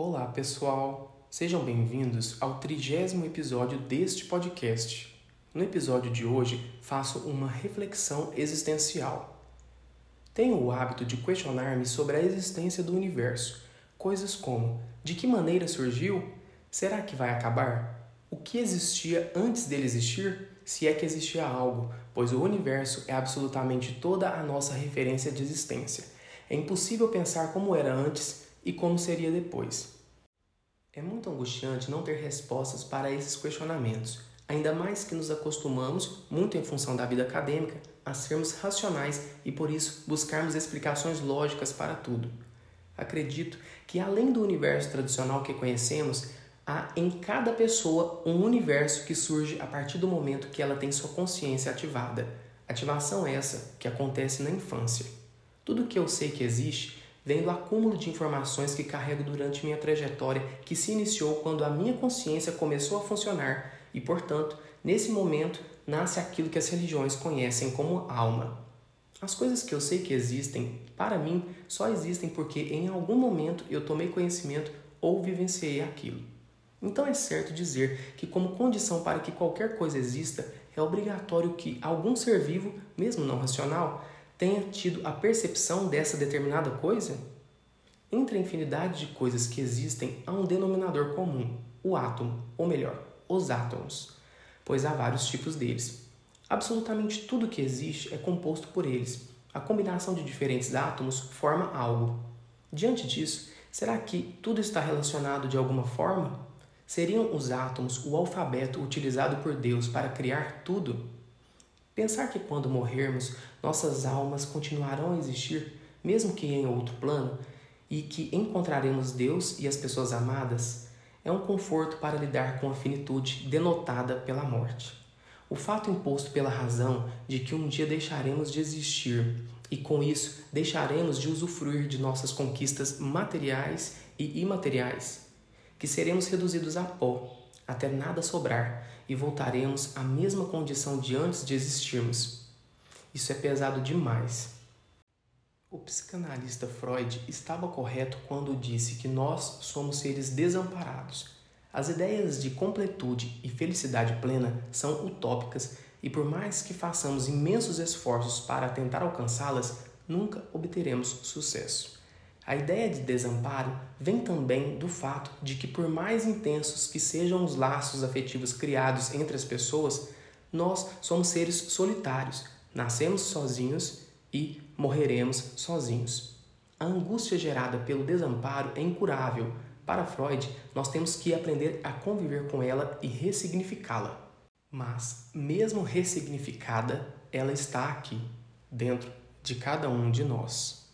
Olá, pessoal! Sejam bem-vindos ao trigésimo episódio deste podcast. No episódio de hoje, faço uma reflexão existencial. Tenho o hábito de questionar-me sobre a existência do universo, coisas como: de que maneira surgiu? Será que vai acabar? O que existia antes dele existir? Se é que existia algo, pois o universo é absolutamente toda a nossa referência de existência. É impossível pensar como era antes e como seria depois. É muito angustiante não ter respostas para esses questionamentos, ainda mais que nos acostumamos, muito em função da vida acadêmica, a sermos racionais e por isso buscarmos explicações lógicas para tudo. Acredito que além do universo tradicional que conhecemos, há em cada pessoa um universo que surge a partir do momento que ela tem sua consciência ativada. Ativação essa que acontece na infância. Tudo que eu sei que existe vem do acúmulo de informações que carrego durante minha trajetória que se iniciou quando a minha consciência começou a funcionar e, portanto, nesse momento nasce aquilo que as religiões conhecem como alma. As coisas que eu sei que existem, para mim, só existem porque em algum momento eu tomei conhecimento ou vivenciei aquilo. Então é certo dizer que, como condição para que qualquer coisa exista, é obrigatório que algum ser vivo, mesmo não racional, tenha tido a percepção dessa determinada coisa? Entre a infinidade de coisas que existem, há um denominador comum, o átomo, ou melhor, os átomos, pois há vários tipos deles. Absolutamente tudo que existe é composto por eles. A combinação de diferentes átomos forma algo. Diante disso, será que tudo está relacionado de alguma forma? Seriam os átomos o alfabeto utilizado por Deus para criar tudo? Pensar que quando morrermos, nossas almas continuarão a existir, mesmo que em outro plano, e que encontraremos Deus e as pessoas amadas, é um conforto para lidar com a finitude denotada pela morte. O fato imposto pela razão de que um dia deixaremos de existir e com isso deixaremos de usufruir de nossas conquistas materiais e imateriais que seremos reduzidos a pó, até nada sobrar, e voltaremos à mesma condição de antes de existirmos. Isso é pesado demais. O psicanalista Freud estava correto quando disse que nós somos seres desamparados. As ideias de completude e felicidade plena são utópicas e, por mais que façamos imensos esforços para tentar alcançá-las, nunca obteremos sucesso. A ideia de desamparo vem também do fato de que, por mais intensos que sejam os laços afetivos criados entre as pessoas, nós somos seres solitários, nascemos sozinhos e morreremos sozinhos. A angústia gerada pelo desamparo é incurável. Para Freud, nós temos que aprender a conviver com ela e ressignificá-la. Mas, mesmo ressignificada, ela está aqui, dentro de cada um de nós.